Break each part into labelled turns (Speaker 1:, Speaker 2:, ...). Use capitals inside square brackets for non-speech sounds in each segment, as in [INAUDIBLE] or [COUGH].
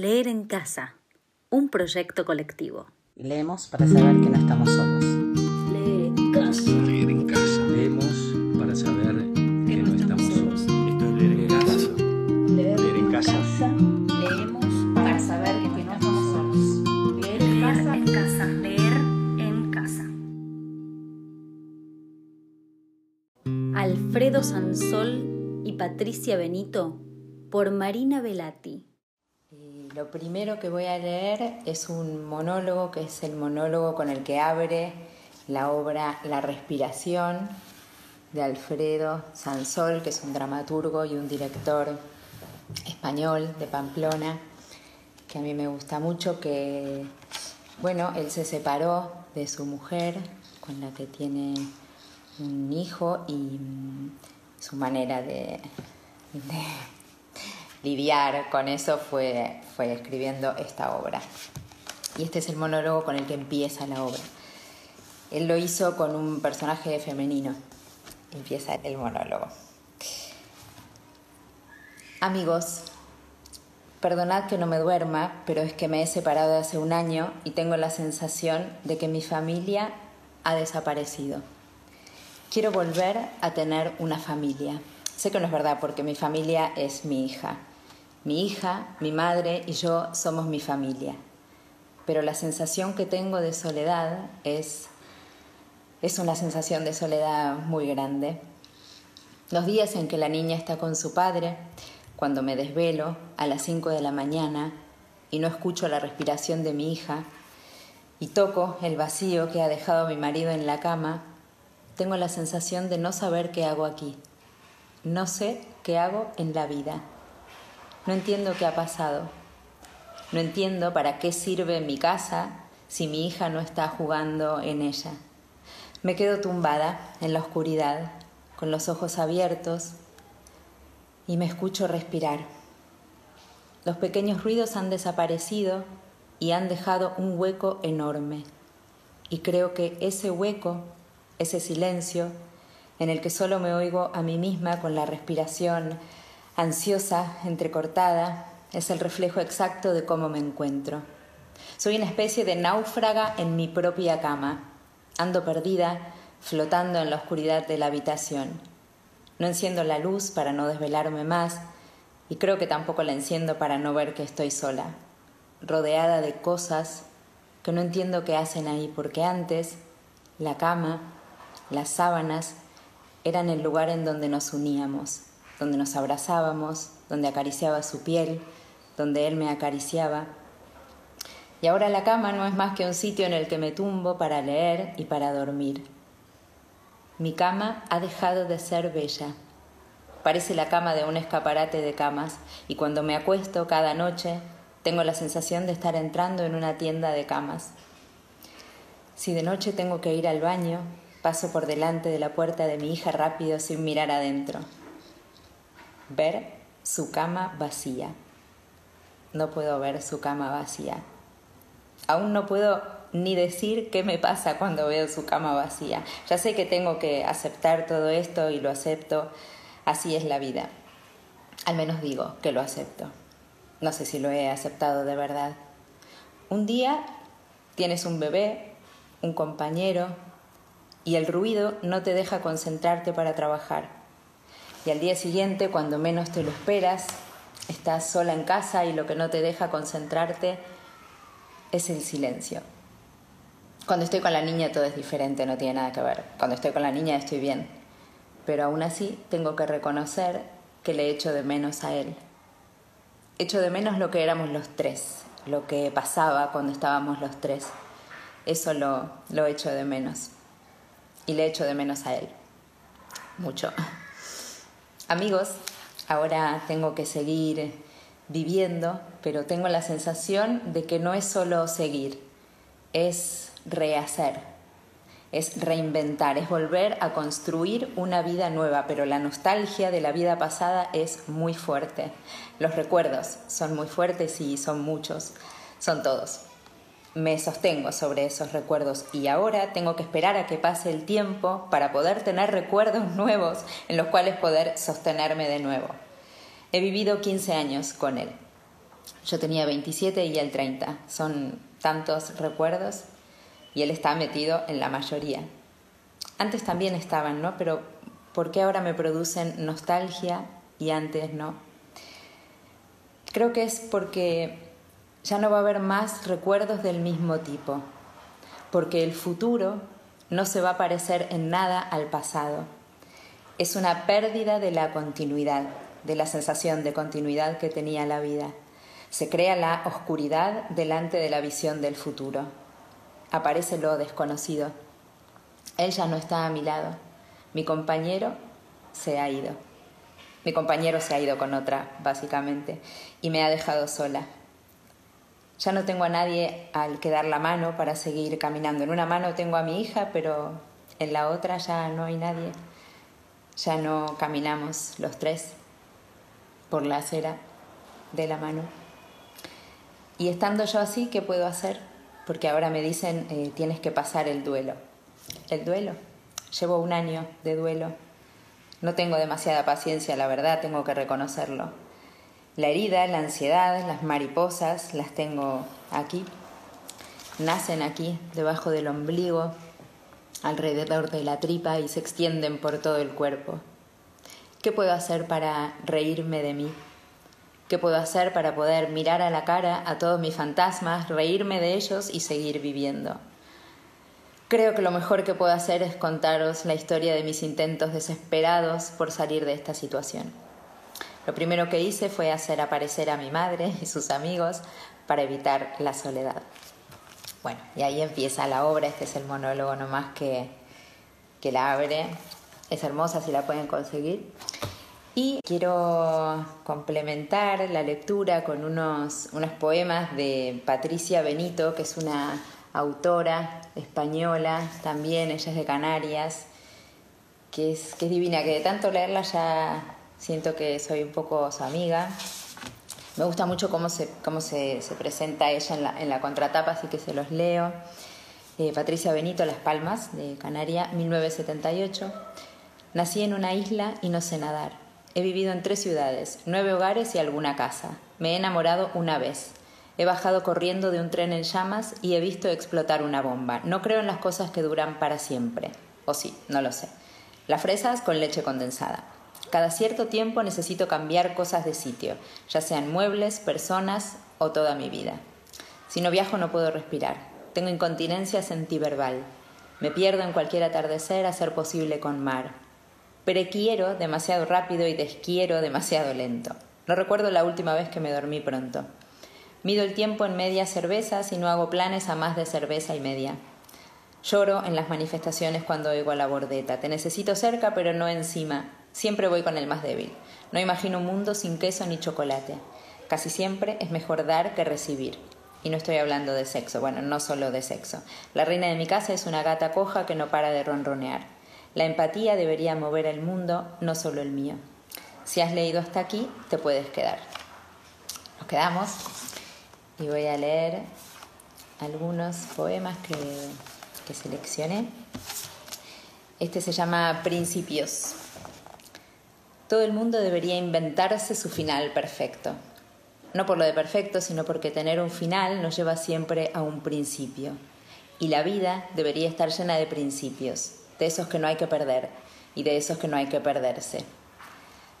Speaker 1: Leer en casa, un proyecto colectivo.
Speaker 2: Leemos para saber que no estamos solos.
Speaker 1: Leer en casa.
Speaker 3: Leer en casa.
Speaker 4: Leemos para saber que no estamos solos.
Speaker 3: Esto es leer en casa. Leer en casa.
Speaker 1: Leemos para saber que no estamos solos. Leer en casa. en casa. Leer en casa. Alfredo Sansol y Patricia Benito por Marina Velati.
Speaker 2: Lo primero que voy a leer es un monólogo que es el monólogo con el que abre la obra La respiración de Alfredo Sansol, que es un dramaturgo y un director español de Pamplona, que a mí me gusta mucho, que, bueno, él se separó de su mujer, con la que tiene un hijo, y su manera de, de lidiar con eso fue, fue escribiendo esta obra. Y este es el monólogo con el que empieza la obra. Él lo hizo con un personaje femenino. Empieza el monólogo. Amigos, perdonad que no me duerma, pero es que me he separado hace un año y tengo la sensación de que mi familia ha desaparecido. Quiero volver a tener una familia. Sé que no es verdad porque mi familia es mi hija. Mi hija, mi madre y yo somos mi familia. Pero la sensación que tengo de soledad es, es una sensación de soledad muy grande. Los días en que la niña está con su padre, cuando me desvelo a las 5 de la mañana y no escucho la respiración de mi hija y toco el vacío que ha dejado mi marido en la cama, tengo la sensación de no saber qué hago aquí. No sé qué hago en la vida. No entiendo qué ha pasado. No entiendo para qué sirve mi casa si mi hija no está jugando en ella. Me quedo tumbada en la oscuridad, con los ojos abiertos, y me escucho respirar. Los pequeños ruidos han desaparecido y han dejado un hueco enorme. Y creo que ese hueco, ese silencio, en el que solo me oigo a mí misma con la respiración ansiosa, entrecortada, es el reflejo exacto de cómo me encuentro. Soy una especie de náufraga en mi propia cama. Ando perdida, flotando en la oscuridad de la habitación. No enciendo la luz para no desvelarme más y creo que tampoco la enciendo para no ver que estoy sola, rodeada de cosas que no entiendo qué hacen ahí, porque antes la cama, las sábanas, eran el lugar en donde nos uníamos, donde nos abrazábamos, donde acariciaba su piel, donde él me acariciaba. Y ahora la cama no es más que un sitio en el que me tumbo para leer y para dormir. Mi cama ha dejado de ser bella. Parece la cama de un escaparate de camas y cuando me acuesto cada noche tengo la sensación de estar entrando en una tienda de camas. Si de noche tengo que ir al baño, paso por delante de la puerta de mi hija rápido sin mirar adentro. Ver su cama vacía. No puedo ver su cama vacía. Aún no puedo ni decir qué me pasa cuando veo su cama vacía. Ya sé que tengo que aceptar todo esto y lo acepto. Así es la vida. Al menos digo que lo acepto. No sé si lo he aceptado de verdad. Un día tienes un bebé, un compañero, y el ruido no te deja concentrarte para trabajar. Y al día siguiente, cuando menos te lo esperas, estás sola en casa y lo que no te deja concentrarte es el silencio. Cuando estoy con la niña todo es diferente, no tiene nada que ver. Cuando estoy con la niña estoy bien. Pero aún así tengo que reconocer que le echo de menos a él. Echo de menos lo que éramos los tres, lo que pasaba cuando estábamos los tres. Eso lo, lo echo de menos. Y le echo de menos a él. Mucho. Amigos, ahora tengo que seguir viviendo, pero tengo la sensación de que no es solo seguir, es rehacer, es reinventar, es volver a construir una vida nueva, pero la nostalgia de la vida pasada es muy fuerte. Los recuerdos son muy fuertes y son muchos, son todos. Me sostengo sobre esos recuerdos y ahora tengo que esperar a que pase el tiempo para poder tener recuerdos [LAUGHS] nuevos en los cuales poder sostenerme de nuevo. He vivido 15 años con él. Yo tenía 27 y él 30. Son tantos recuerdos y él está metido en la mayoría. Antes también estaban, ¿no? Pero ¿por qué ahora me producen nostalgia y antes no? Creo que es porque ya no va a haber más recuerdos del mismo tipo, porque el futuro no se va a parecer en nada al pasado. Es una pérdida de la continuidad, de la sensación de continuidad que tenía la vida. Se crea la oscuridad delante de la visión del futuro. Aparece lo desconocido. Él ya no está a mi lado. Mi compañero se ha ido. Mi compañero se ha ido con otra, básicamente, y me ha dejado sola. Ya no tengo a nadie al que dar la mano para seguir caminando. En una mano tengo a mi hija, pero en la otra ya no hay nadie. Ya no caminamos los tres por la acera de la mano. Y estando yo así, ¿qué puedo hacer? Porque ahora me dicen, eh, tienes que pasar el duelo. El duelo. Llevo un año de duelo. No tengo demasiada paciencia, la verdad, tengo que reconocerlo. La herida, la ansiedad, las mariposas, las tengo aquí. Nacen aquí, debajo del ombligo, alrededor de la tripa y se extienden por todo el cuerpo. ¿Qué puedo hacer para reírme de mí? ¿Qué puedo hacer para poder mirar a la cara a todos mis fantasmas, reírme de ellos y seguir viviendo? Creo que lo mejor que puedo hacer es contaros la historia de mis intentos desesperados por salir de esta situación. Lo primero que hice fue hacer aparecer a mi madre y sus amigos para evitar la soledad. Bueno, y ahí empieza la obra, este es el monólogo nomás que, que la abre es hermosa si la pueden conseguir. Y quiero complementar la lectura con unos, unos poemas de Patricia Benito, que es una autora española, también ella es de Canarias, que es, que es divina, que de tanto leerla ya siento que soy un poco su amiga. Me gusta mucho cómo se, cómo se, se presenta ella en la, en la contratapa, así que se los leo. Eh, Patricia Benito, Las Palmas, de Canaria, 1978. Nací en una isla y no sé nadar. He vivido en tres ciudades, nueve hogares y alguna casa. Me he enamorado una vez. He bajado corriendo de un tren en llamas y he visto explotar una bomba. No creo en las cosas que duran para siempre. O sí, no lo sé. Las fresas con leche condensada. Cada cierto tiempo necesito cambiar cosas de sitio, ya sean muebles, personas o toda mi vida. Si no viajo no puedo respirar. Tengo incontinencia sentiverbal. Me pierdo en cualquier atardecer a ser posible con mar quiero demasiado rápido y desquiero demasiado lento. No recuerdo la última vez que me dormí pronto. Mido el tiempo en media cervezas y no hago planes a más de cerveza y media. Lloro en las manifestaciones cuando oigo a la bordeta. Te necesito cerca, pero no encima. Siempre voy con el más débil. No imagino un mundo sin queso ni chocolate. Casi siempre es mejor dar que recibir. Y no estoy hablando de sexo, bueno, no solo de sexo. La reina de mi casa es una gata coja que no para de ronronear. La empatía debería mover el mundo, no solo el mío. Si has leído hasta aquí, te puedes quedar. Nos quedamos y voy a leer algunos poemas que, que seleccioné. Este se llama Principios. Todo el mundo debería inventarse su final perfecto. No por lo de perfecto, sino porque tener un final nos lleva siempre a un principio. Y la vida debería estar llena de principios de esos que no hay que perder y de esos que no hay que perderse.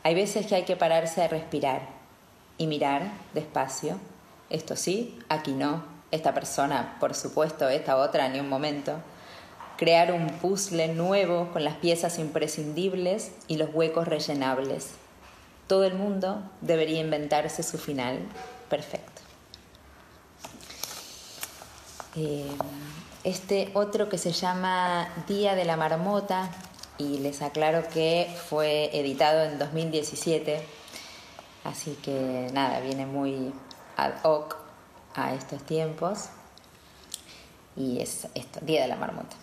Speaker 2: Hay veces que hay que pararse a respirar y mirar despacio. Esto sí, aquí no. Esta persona, por supuesto, esta otra, ni un momento. Crear un puzzle nuevo con las piezas imprescindibles y los huecos rellenables. Todo el mundo debería inventarse su final perfecto. Eh, este otro que se llama Día de la Marmota, y les aclaro que fue editado en 2017, así que nada, viene muy ad hoc a estos tiempos, y es esto, Día de la Marmota.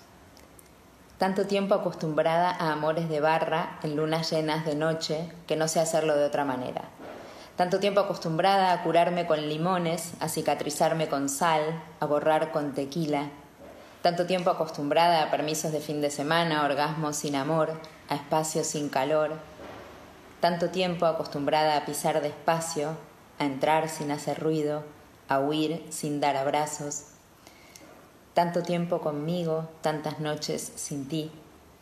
Speaker 2: Tanto tiempo acostumbrada a amores de barra en lunas llenas de noche que no sé hacerlo de otra manera. Tanto tiempo acostumbrada a curarme con limones, a cicatrizarme con sal, a borrar con tequila, tanto tiempo acostumbrada a permisos de fin de semana, orgasmos sin amor, a espacios sin calor, tanto tiempo acostumbrada a pisar despacio, a entrar sin hacer ruido, a huir sin dar abrazos. Tanto tiempo conmigo, tantas noches sin ti,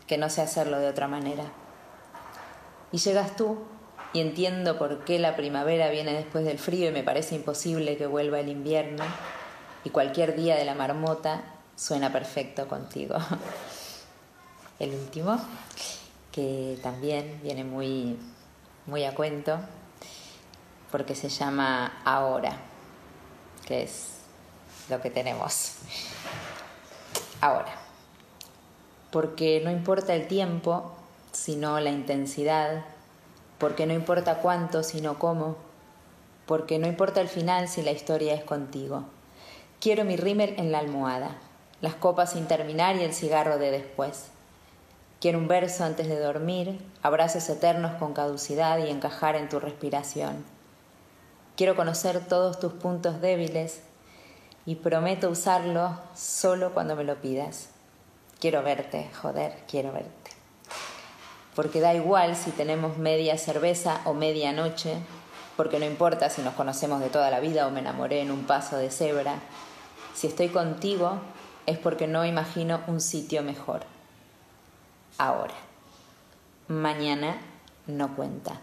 Speaker 2: que no sé hacerlo de otra manera. Y llegas tú y entiendo por qué la primavera viene después del frío y me parece imposible que vuelva el invierno y cualquier día de la marmota suena perfecto contigo. [LAUGHS] El último, que también viene muy, muy a cuento, porque se llama Ahora, que es lo que tenemos. Ahora, porque no importa el tiempo, sino la intensidad porque no importa cuánto, sino cómo, porque no importa el final si la historia es contigo. Quiero mi rímel en la almohada, las copas sin terminar y el cigarro de después. Quiero un verso antes de dormir, abrazos eternos con caducidad y encajar en tu respiración. Quiero conocer todos tus puntos débiles y prometo usarlo solo cuando me lo pidas. Quiero verte, joder, quiero verte porque da igual si tenemos media cerveza o media noche, porque no importa si nos conocemos de toda la vida o me enamoré en un paso de cebra. Si estoy contigo es porque no imagino un sitio mejor. Ahora, mañana no cuenta.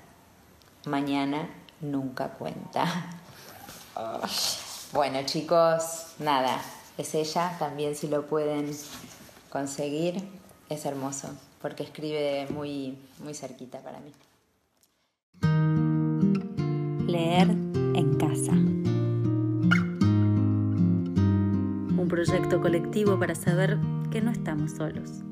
Speaker 2: Mañana nunca cuenta. Bueno chicos, nada, es ella, también si lo pueden conseguir, es hermoso porque escribe muy, muy cerquita para mí.
Speaker 1: Leer en casa. Un proyecto colectivo para saber que no estamos solos.